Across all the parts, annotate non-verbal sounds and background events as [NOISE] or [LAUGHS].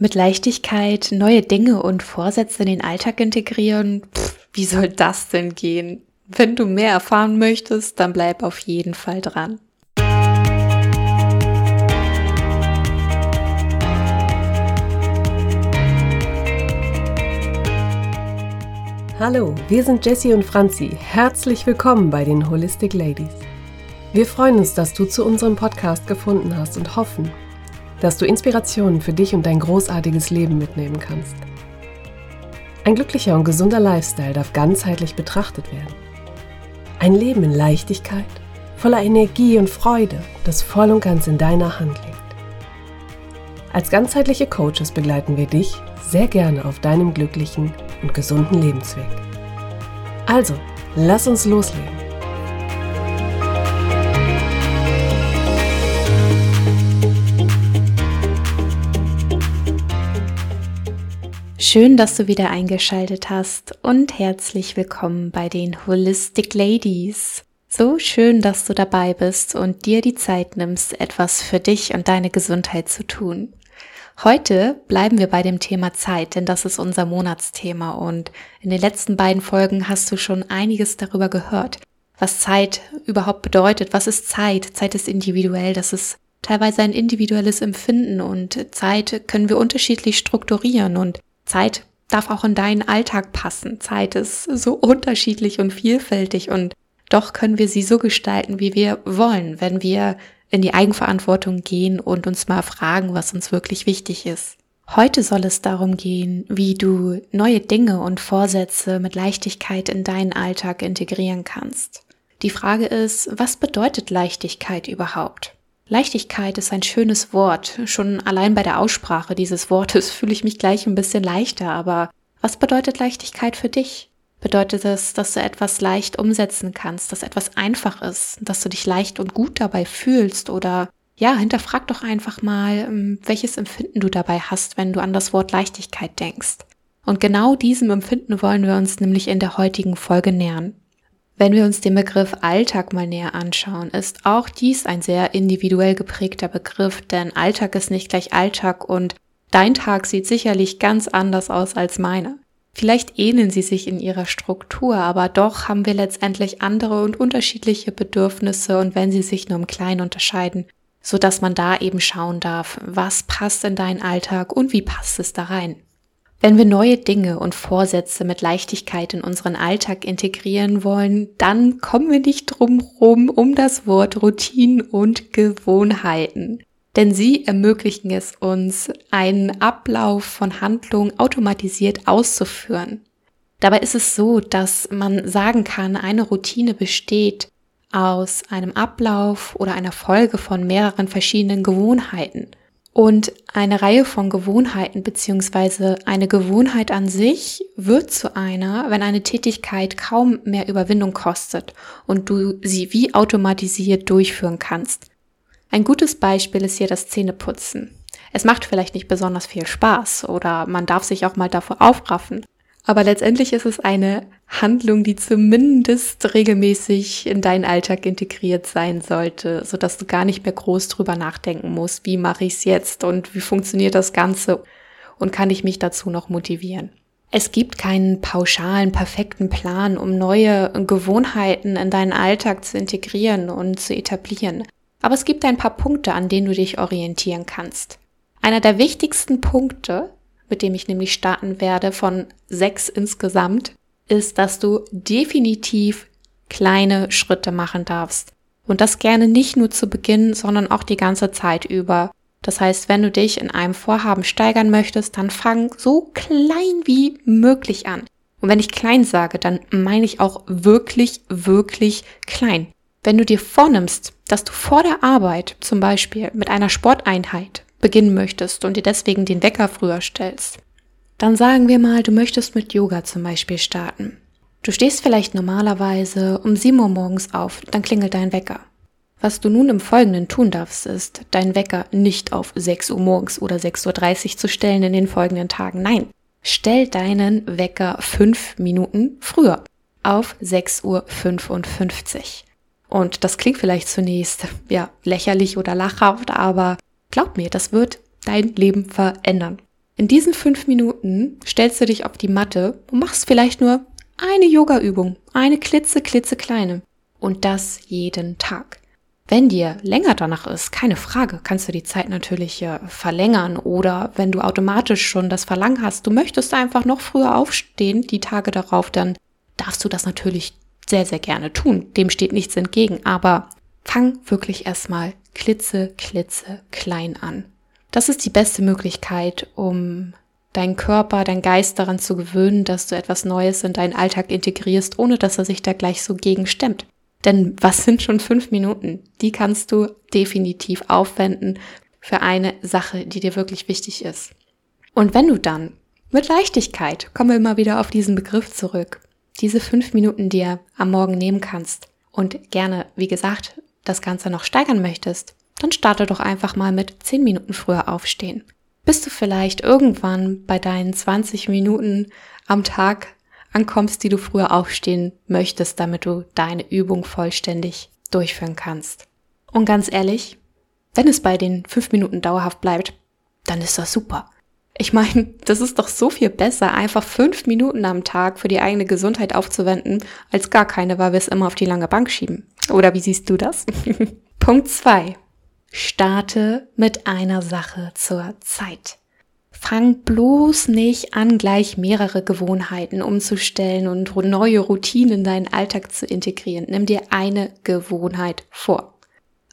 Mit Leichtigkeit neue Dinge und Vorsätze in den Alltag integrieren? Pff, wie soll das denn gehen? Wenn du mehr erfahren möchtest, dann bleib auf jeden Fall dran. Hallo, wir sind Jessie und Franzi. Herzlich willkommen bei den Holistic Ladies. Wir freuen uns, dass du zu unserem Podcast gefunden hast und hoffen, dass du Inspirationen für dich und dein großartiges Leben mitnehmen kannst. Ein glücklicher und gesunder Lifestyle darf ganzheitlich betrachtet werden. Ein Leben in Leichtigkeit, voller Energie und Freude, das voll und ganz in deiner Hand liegt. Als ganzheitliche Coaches begleiten wir dich sehr gerne auf deinem glücklichen und gesunden Lebensweg. Also, lass uns loslegen. Schön, dass du wieder eingeschaltet hast und herzlich willkommen bei den Holistic Ladies. So schön, dass du dabei bist und dir die Zeit nimmst, etwas für dich und deine Gesundheit zu tun. Heute bleiben wir bei dem Thema Zeit, denn das ist unser Monatsthema und in den letzten beiden Folgen hast du schon einiges darüber gehört, was Zeit überhaupt bedeutet. Was ist Zeit? Zeit ist individuell, das ist teilweise ein individuelles Empfinden und Zeit können wir unterschiedlich strukturieren und Zeit darf auch in deinen Alltag passen. Zeit ist so unterschiedlich und vielfältig und doch können wir sie so gestalten, wie wir wollen, wenn wir in die Eigenverantwortung gehen und uns mal fragen, was uns wirklich wichtig ist. Heute soll es darum gehen, wie du neue Dinge und Vorsätze mit Leichtigkeit in deinen Alltag integrieren kannst. Die Frage ist, was bedeutet Leichtigkeit überhaupt? Leichtigkeit ist ein schönes Wort. Schon allein bei der Aussprache dieses Wortes [LAUGHS] fühle ich mich gleich ein bisschen leichter. Aber was bedeutet Leichtigkeit für dich? Bedeutet es, dass du etwas leicht umsetzen kannst, dass etwas einfach ist, dass du dich leicht und gut dabei fühlst oder ja, hinterfrag doch einfach mal, ähm, welches Empfinden du dabei hast, wenn du an das Wort Leichtigkeit denkst. Und genau diesem Empfinden wollen wir uns nämlich in der heutigen Folge nähern. Wenn wir uns den Begriff Alltag mal näher anschauen, ist auch dies ein sehr individuell geprägter Begriff, denn Alltag ist nicht gleich Alltag und dein Tag sieht sicherlich ganz anders aus als meine. Vielleicht ähneln sie sich in ihrer Struktur, aber doch haben wir letztendlich andere und unterschiedliche Bedürfnisse und wenn sie sich nur im Kleinen unterscheiden, so dass man da eben schauen darf, was passt in deinen Alltag und wie passt es da rein. Wenn wir neue Dinge und Vorsätze mit Leichtigkeit in unseren Alltag integrieren wollen, dann kommen wir nicht drum rum um das Wort Routinen und Gewohnheiten. Denn sie ermöglichen es uns, einen Ablauf von Handlungen automatisiert auszuführen. Dabei ist es so, dass man sagen kann, eine Routine besteht aus einem Ablauf oder einer Folge von mehreren verschiedenen Gewohnheiten. Und eine Reihe von Gewohnheiten beziehungsweise eine Gewohnheit an sich wird zu einer, wenn eine Tätigkeit kaum mehr Überwindung kostet und du sie wie automatisiert durchführen kannst. Ein gutes Beispiel ist hier das Zähneputzen. Es macht vielleicht nicht besonders viel Spaß oder man darf sich auch mal davor aufraffen. Aber letztendlich ist es eine Handlung, die zumindest regelmäßig in deinen Alltag integriert sein sollte, so dass du gar nicht mehr groß drüber nachdenken musst, wie mache ich es jetzt und wie funktioniert das Ganze und kann ich mich dazu noch motivieren. Es gibt keinen pauschalen, perfekten Plan, um neue Gewohnheiten in deinen Alltag zu integrieren und zu etablieren. Aber es gibt ein paar Punkte, an denen du dich orientieren kannst. Einer der wichtigsten Punkte mit dem ich nämlich starten werde, von sechs insgesamt, ist, dass du definitiv kleine Schritte machen darfst. Und das gerne nicht nur zu Beginn, sondern auch die ganze Zeit über. Das heißt, wenn du dich in einem Vorhaben steigern möchtest, dann fang so klein wie möglich an. Und wenn ich klein sage, dann meine ich auch wirklich, wirklich klein. Wenn du dir vornimmst, dass du vor der Arbeit zum Beispiel mit einer Sporteinheit beginnen möchtest und dir deswegen den Wecker früher stellst, dann sagen wir mal, du möchtest mit Yoga zum Beispiel starten. Du stehst vielleicht normalerweise um 7 Uhr morgens auf, dann klingelt dein Wecker. Was du nun im Folgenden tun darfst, ist, deinen Wecker nicht auf 6 Uhr morgens oder 6.30 Uhr zu stellen in den folgenden Tagen. Nein, stell deinen Wecker 5 Minuten früher auf 6.55 Uhr. Und das klingt vielleicht zunächst, ja, lächerlich oder lachhaft, aber Glaub mir, das wird dein Leben verändern. In diesen fünf Minuten stellst du dich auf die Matte und machst vielleicht nur eine Yoga-Übung, eine klitze, klitze kleine. Und das jeden Tag. Wenn dir länger danach ist, keine Frage, kannst du die Zeit natürlich äh, verlängern oder wenn du automatisch schon das Verlangen hast, du möchtest einfach noch früher aufstehen, die Tage darauf, dann darfst du das natürlich sehr, sehr gerne tun. Dem steht nichts entgegen, aber fang wirklich erstmal klitze, klitze klein an. Das ist die beste Möglichkeit, um deinen Körper, deinen Geist daran zu gewöhnen, dass du etwas Neues in deinen Alltag integrierst, ohne dass er sich da gleich so gegen stemmt. Denn was [LAUGHS] sind schon fünf Minuten? Die kannst du definitiv aufwenden für eine Sache, die dir wirklich wichtig ist. Und wenn du dann mit Leichtigkeit, kommen wir immer wieder auf diesen Begriff zurück, diese fünf Minuten dir am Morgen nehmen kannst und gerne, wie gesagt, das Ganze noch steigern möchtest, dann starte doch einfach mal mit zehn Minuten früher aufstehen. Bis du vielleicht irgendwann bei deinen 20 Minuten am Tag ankommst, die du früher aufstehen möchtest, damit du deine Übung vollständig durchführen kannst. Und ganz ehrlich, wenn es bei den fünf Minuten dauerhaft bleibt, dann ist das super. Ich meine, [LAUGHS] das ist doch so viel besser, einfach fünf Minuten am Tag für die eigene Gesundheit aufzuwenden, als gar keine, weil wir es immer auf die lange Bank schieben. Oder wie siehst du das? [LAUGHS] Punkt zwei: Starte mit einer Sache zur Zeit. Fang bloß nicht an, gleich mehrere Gewohnheiten umzustellen und neue Routinen in deinen Alltag zu integrieren. Nimm dir eine Gewohnheit vor.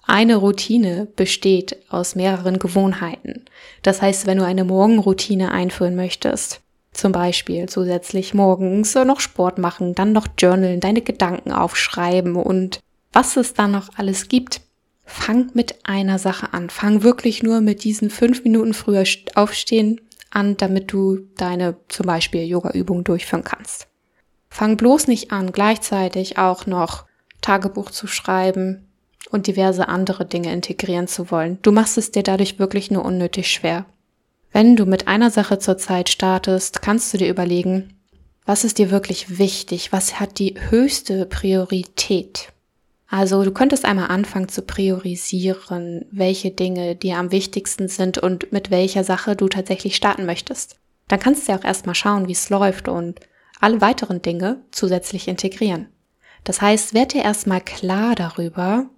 Eine Routine besteht aus mehreren Gewohnheiten. Das heißt, wenn du eine Morgenroutine einführen möchtest, zum Beispiel zusätzlich morgens noch Sport machen, dann noch journalen, deine Gedanken aufschreiben und was es da noch alles gibt, fang mit einer Sache an. Fang wirklich nur mit diesen fünf Minuten früher aufstehen an, damit du deine zum Beispiel Yoga-Übung durchführen kannst. Fang bloß nicht an, gleichzeitig auch noch Tagebuch zu schreiben und diverse andere Dinge integrieren zu wollen. Du machst es dir dadurch wirklich nur unnötig schwer. Wenn du mit einer Sache zur Zeit startest, kannst du dir überlegen, was ist dir wirklich wichtig? Was hat die höchste Priorität? Also du könntest einmal anfangen zu priorisieren, welche Dinge dir am wichtigsten sind und mit welcher Sache du tatsächlich starten möchtest. Dann kannst du ja auch erstmal schauen, wie es läuft und alle weiteren Dinge zusätzlich integrieren. Das heißt, werd dir erstmal klar darüber,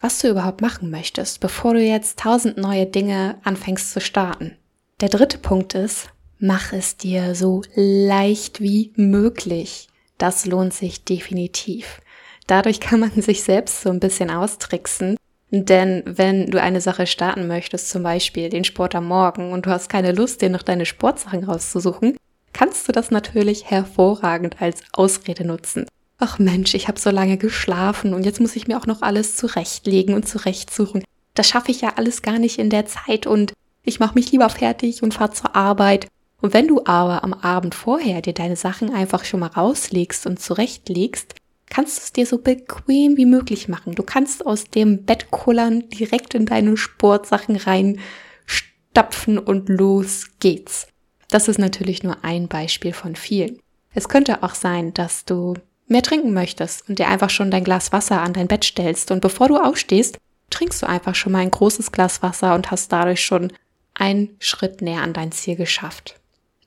was du überhaupt machen möchtest, bevor du jetzt tausend neue Dinge anfängst zu starten. Der dritte Punkt ist, mach es dir so leicht wie möglich. Das lohnt sich definitiv. Dadurch kann man sich selbst so ein bisschen austricksen. Denn wenn du eine Sache starten möchtest, zum Beispiel den Sport am Morgen, und du hast keine Lust, dir noch deine Sportsachen rauszusuchen, kannst du das natürlich hervorragend als Ausrede nutzen. Ach Mensch, ich habe so lange geschlafen und jetzt muss ich mir auch noch alles zurechtlegen und zurechtsuchen. Das schaffe ich ja alles gar nicht in der Zeit und ich mache mich lieber fertig und fahre zur Arbeit. Und wenn du aber am Abend vorher dir deine Sachen einfach schon mal rauslegst und zurechtlegst, kannst du es dir so bequem wie möglich machen. Du kannst aus dem Bett kullern, direkt in deine Sportsachen reinstapfen und los geht's. Das ist natürlich nur ein Beispiel von vielen. Es könnte auch sein, dass du mehr trinken möchtest und dir einfach schon dein Glas Wasser an dein Bett stellst und bevor du aufstehst, trinkst du einfach schon mal ein großes Glas Wasser und hast dadurch schon einen Schritt näher an dein Ziel geschafft.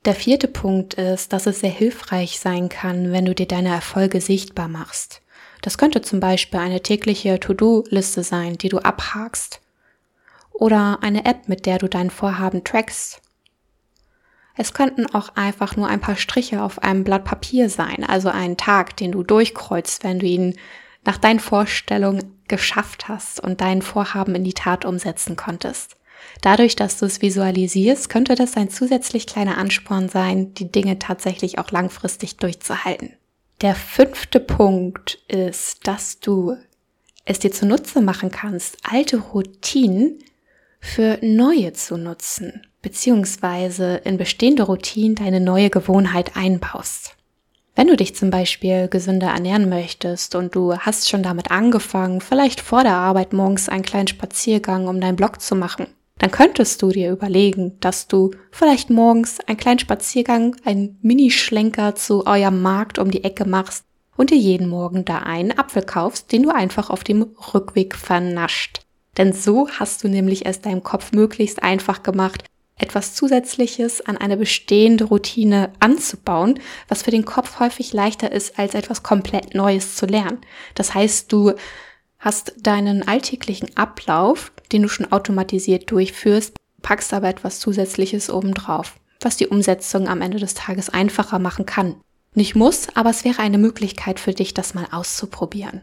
Der vierte Punkt ist, dass es sehr hilfreich sein kann, wenn du dir deine Erfolge sichtbar machst. Das könnte zum Beispiel eine tägliche To-Do-Liste sein, die du abhakst. Oder eine App, mit der du dein Vorhaben trackst. Es könnten auch einfach nur ein paar Striche auf einem Blatt Papier sein, also ein Tag, den du durchkreuzt, wenn du ihn nach deinen Vorstellungen geschafft hast und dein Vorhaben in die Tat umsetzen konntest. Dadurch, dass du es visualisierst, könnte das ein zusätzlich kleiner Ansporn sein, die Dinge tatsächlich auch langfristig durchzuhalten. Der fünfte Punkt ist, dass du es dir zunutze machen kannst, alte Routinen für neue zu nutzen, beziehungsweise in bestehende Routinen deine neue Gewohnheit einbaust. Wenn du dich zum Beispiel gesünder ernähren möchtest und du hast schon damit angefangen, vielleicht vor der Arbeit morgens einen kleinen Spaziergang um deinen Blog zu machen, dann könntest du dir überlegen, dass du vielleicht morgens einen kleinen Spaziergang, einen Minischlenker zu eurem Markt um die Ecke machst und dir jeden Morgen da einen Apfel kaufst, den du einfach auf dem Rückweg vernascht. Denn so hast du nämlich es deinem Kopf möglichst einfach gemacht, etwas Zusätzliches an eine bestehende Routine anzubauen, was für den Kopf häufig leichter ist, als etwas komplett Neues zu lernen. Das heißt, du hast deinen alltäglichen Ablauf, den du schon automatisiert durchführst, packst aber etwas Zusätzliches obendrauf, was die Umsetzung am Ende des Tages einfacher machen kann. Nicht muss, aber es wäre eine Möglichkeit für dich, das mal auszuprobieren.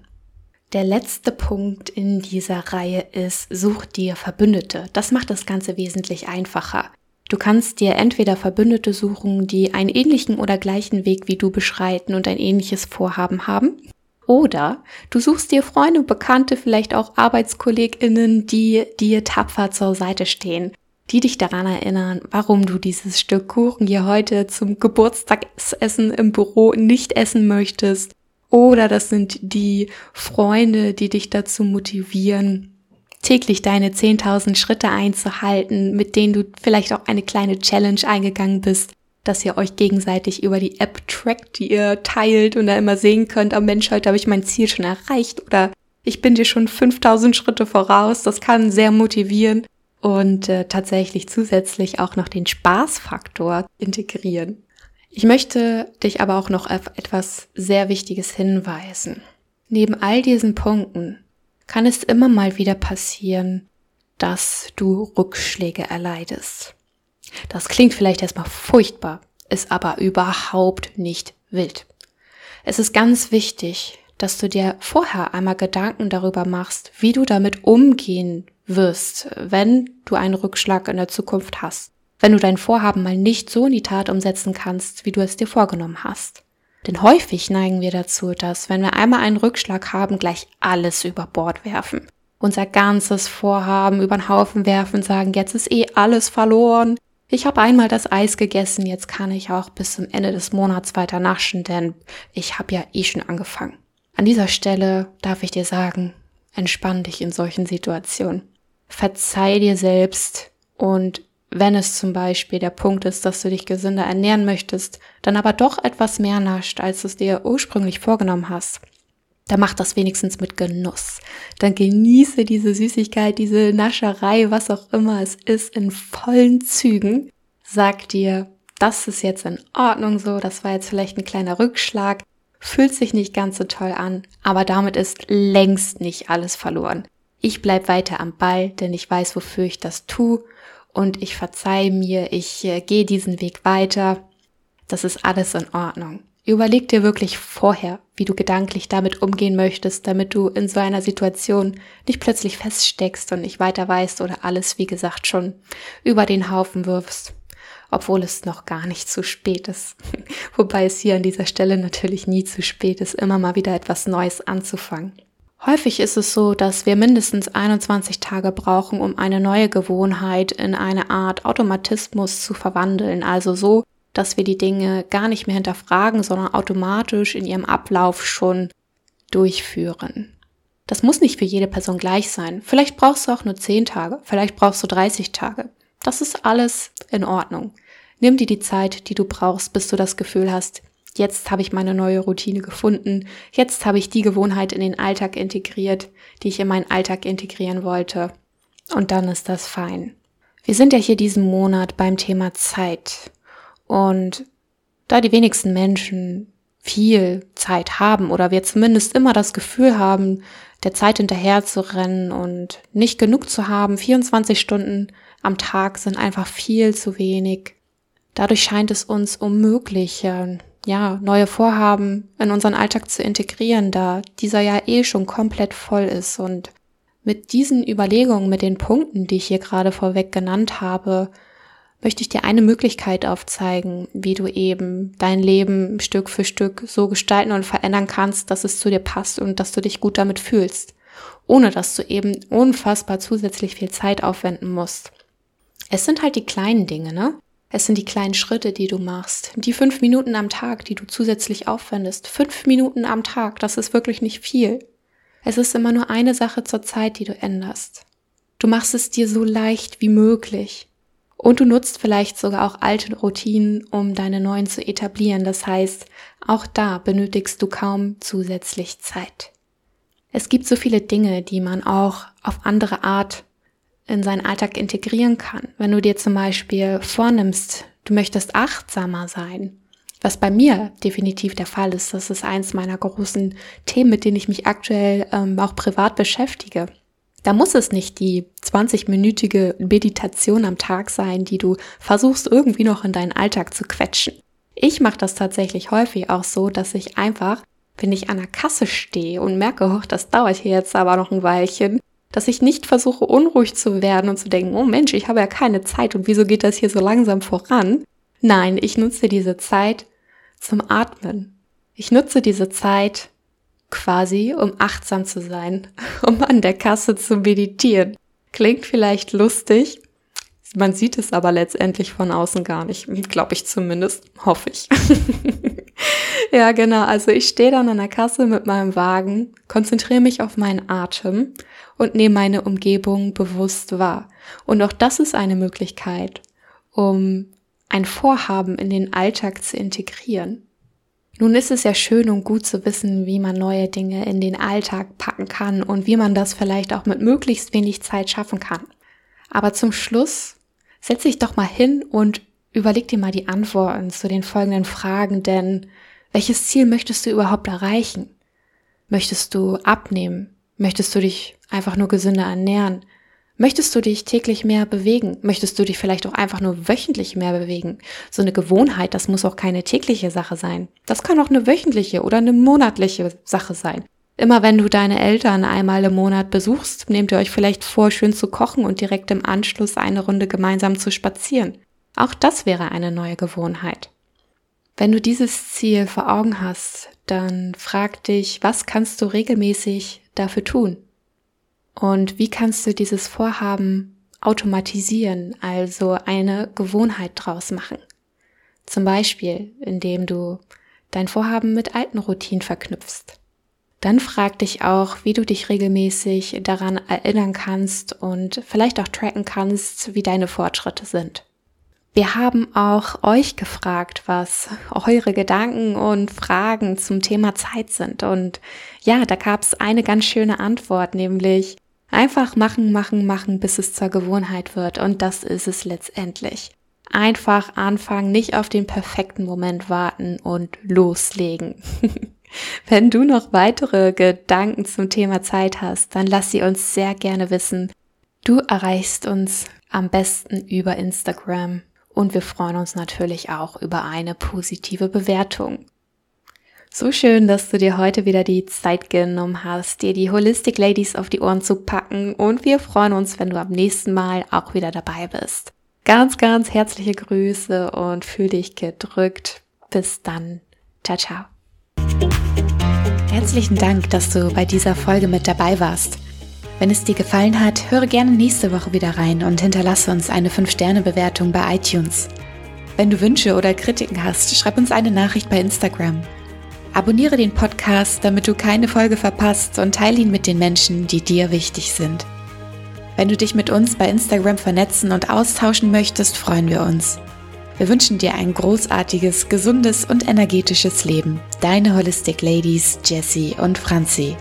Der letzte Punkt in dieser Reihe ist, such dir Verbündete. Das macht das Ganze wesentlich einfacher. Du kannst dir entweder Verbündete suchen, die einen ähnlichen oder gleichen Weg wie du beschreiten und ein ähnliches Vorhaben haben. Oder du suchst dir Freunde und Bekannte, vielleicht auch ArbeitskollegInnen, die dir tapfer zur Seite stehen, die dich daran erinnern, warum du dieses Stück Kuchen hier heute zum Geburtstagsessen im Büro nicht essen möchtest. Oder das sind die Freunde, die dich dazu motivieren, täglich deine 10.000 Schritte einzuhalten, mit denen du vielleicht auch eine kleine Challenge eingegangen bist, dass ihr euch gegenseitig über die App trackt, die ihr teilt und da immer sehen könnt, oh Mensch, heute habe ich mein Ziel schon erreicht oder ich bin dir schon 5000 Schritte voraus. Das kann sehr motivieren und äh, tatsächlich zusätzlich auch noch den Spaßfaktor integrieren. Ich möchte dich aber auch noch auf etwas sehr Wichtiges hinweisen. Neben all diesen Punkten kann es immer mal wieder passieren, dass du Rückschläge erleidest. Das klingt vielleicht erstmal furchtbar, ist aber überhaupt nicht wild. Es ist ganz wichtig, dass du dir vorher einmal Gedanken darüber machst, wie du damit umgehen wirst, wenn du einen Rückschlag in der Zukunft hast wenn du dein Vorhaben mal nicht so in die Tat umsetzen kannst, wie du es dir vorgenommen hast. Denn häufig neigen wir dazu, dass, wenn wir einmal einen Rückschlag haben, gleich alles über Bord werfen. Unser ganzes Vorhaben über den Haufen werfen, sagen, jetzt ist eh alles verloren. Ich habe einmal das Eis gegessen, jetzt kann ich auch bis zum Ende des Monats weiter naschen, denn ich habe ja eh schon angefangen. An dieser Stelle darf ich dir sagen, entspann dich in solchen Situationen. Verzeih dir selbst und wenn es zum Beispiel der Punkt ist, dass du dich gesünder ernähren möchtest, dann aber doch etwas mehr nascht, als du es dir ursprünglich vorgenommen hast, dann mach das wenigstens mit Genuss. Dann genieße diese Süßigkeit, diese Nascherei, was auch immer es ist, in vollen Zügen. Sag dir, das ist jetzt in Ordnung so, das war jetzt vielleicht ein kleiner Rückschlag, fühlt sich nicht ganz so toll an, aber damit ist längst nicht alles verloren. Ich bleib weiter am Ball, denn ich weiß, wofür ich das tue und ich verzeih mir, ich äh, gehe diesen Weg weiter. Das ist alles in Ordnung. Überleg dir wirklich vorher, wie du gedanklich damit umgehen möchtest, damit du in so einer Situation nicht plötzlich feststeckst und nicht weiter weißt oder alles, wie gesagt, schon über den Haufen wirfst, obwohl es noch gar nicht zu spät ist. [LAUGHS] Wobei es hier an dieser Stelle natürlich nie zu spät ist, immer mal wieder etwas Neues anzufangen. Häufig ist es so, dass wir mindestens 21 Tage brauchen, um eine neue Gewohnheit in eine Art Automatismus zu verwandeln. Also so, dass wir die Dinge gar nicht mehr hinterfragen, sondern automatisch in ihrem Ablauf schon durchführen. Das muss nicht für jede Person gleich sein. Vielleicht brauchst du auch nur 10 Tage, vielleicht brauchst du 30 Tage. Das ist alles in Ordnung. Nimm dir die Zeit, die du brauchst, bis du das Gefühl hast, jetzt habe ich meine neue Routine gefunden, jetzt habe ich die Gewohnheit in den Alltag integriert, die ich in meinen Alltag integrieren wollte. Und dann ist das fein. Wir sind ja hier diesen Monat beim Thema Zeit. Und da die wenigsten Menschen viel Zeit haben oder wir zumindest immer das Gefühl haben, der Zeit hinterher zu rennen und nicht genug zu haben, 24 Stunden am Tag sind einfach viel zu wenig. Dadurch scheint es uns unmöglich, ja, neue Vorhaben in unseren Alltag zu integrieren, da dieser ja eh schon komplett voll ist. Und mit diesen Überlegungen, mit den Punkten, die ich hier gerade vorweg genannt habe, möchte ich dir eine Möglichkeit aufzeigen, wie du eben dein Leben Stück für Stück so gestalten und verändern kannst, dass es zu dir passt und dass du dich gut damit fühlst, ohne dass du eben unfassbar zusätzlich viel Zeit aufwenden musst. Es sind halt die kleinen Dinge, ne? Es sind die kleinen Schritte, die du machst. Die fünf Minuten am Tag, die du zusätzlich aufwendest. Fünf Minuten am Tag, das ist wirklich nicht viel. Es ist immer nur eine Sache zur Zeit, die du änderst. Du machst es dir so leicht wie möglich. Und du nutzt vielleicht sogar auch alte Routinen, um deine neuen zu etablieren. Das heißt, auch da benötigst du kaum zusätzlich Zeit. Es gibt so viele Dinge, die man auch auf andere Art in seinen Alltag integrieren kann. Wenn du dir zum Beispiel vornimmst, du möchtest achtsamer sein, was bei mir definitiv der Fall ist. Das ist eins meiner großen Themen, mit denen ich mich aktuell ähm, auch privat beschäftige. Da muss es nicht die 20-minütige Meditation am Tag sein, die du versuchst irgendwie noch in deinen Alltag zu quetschen. Ich mache das tatsächlich häufig auch so, dass ich einfach, wenn ich an der Kasse stehe und merke, oh, das dauert hier jetzt aber noch ein Weilchen, dass ich nicht versuche, unruhig zu werden und zu denken, oh Mensch, ich habe ja keine Zeit und wieso geht das hier so langsam voran? Nein, ich nutze diese Zeit zum Atmen. Ich nutze diese Zeit quasi, um achtsam zu sein, [LAUGHS] um an der Kasse zu meditieren. Klingt vielleicht lustig, man sieht es aber letztendlich von außen gar nicht, glaube ich zumindest, hoffe ich. [LAUGHS] ja, genau, also ich stehe dann an der Kasse mit meinem Wagen, konzentriere mich auf meinen Atem und nehme meine Umgebung bewusst wahr. Und auch das ist eine Möglichkeit, um ein Vorhaben in den Alltag zu integrieren. Nun ist es ja schön und gut zu wissen, wie man neue Dinge in den Alltag packen kann und wie man das vielleicht auch mit möglichst wenig Zeit schaffen kann. Aber zum Schluss setz dich doch mal hin und überleg dir mal die Antworten zu den folgenden Fragen, denn welches Ziel möchtest du überhaupt erreichen? Möchtest du abnehmen? Möchtest du dich einfach nur gesünder ernähren? Möchtest du dich täglich mehr bewegen? Möchtest du dich vielleicht auch einfach nur wöchentlich mehr bewegen? So eine Gewohnheit, das muss auch keine tägliche Sache sein. Das kann auch eine wöchentliche oder eine monatliche Sache sein. Immer wenn du deine Eltern einmal im Monat besuchst, nehmt ihr euch vielleicht vor, schön zu kochen und direkt im Anschluss eine Runde gemeinsam zu spazieren. Auch das wäre eine neue Gewohnheit. Wenn du dieses Ziel vor Augen hast, dann frag dich, was kannst du regelmäßig dafür tun? Und wie kannst du dieses Vorhaben automatisieren, also eine Gewohnheit draus machen? Zum Beispiel, indem du dein Vorhaben mit alten Routinen verknüpfst. Dann frag dich auch, wie du dich regelmäßig daran erinnern kannst und vielleicht auch tracken kannst, wie deine Fortschritte sind. Wir haben auch euch gefragt, was eure Gedanken und Fragen zum Thema Zeit sind. Und ja, da gab es eine ganz schöne Antwort, nämlich Einfach machen, machen, machen, bis es zur Gewohnheit wird. Und das ist es letztendlich. Einfach anfangen, nicht auf den perfekten Moment warten und loslegen. [LAUGHS] Wenn du noch weitere Gedanken zum Thema Zeit hast, dann lass sie uns sehr gerne wissen. Du erreichst uns am besten über Instagram und wir freuen uns natürlich auch über eine positive Bewertung. So schön, dass du dir heute wieder die Zeit genommen hast, dir die Holistic Ladies auf die Ohren zu packen und wir freuen uns, wenn du am nächsten Mal auch wieder dabei bist. Ganz, ganz herzliche Grüße und fühl dich gedrückt. Bis dann. Ciao, ciao. Herzlichen Dank, dass du bei dieser Folge mit dabei warst. Wenn es dir gefallen hat, höre gerne nächste Woche wieder rein und hinterlasse uns eine 5-Sterne-Bewertung bei iTunes. Wenn du Wünsche oder Kritiken hast, schreib uns eine Nachricht bei Instagram. Abonniere den Podcast, damit du keine Folge verpasst und teile ihn mit den Menschen, die dir wichtig sind. Wenn du dich mit uns bei Instagram vernetzen und austauschen möchtest, freuen wir uns. Wir wünschen dir ein großartiges, gesundes und energetisches Leben. Deine Holistic Ladies Jessie und Franzi.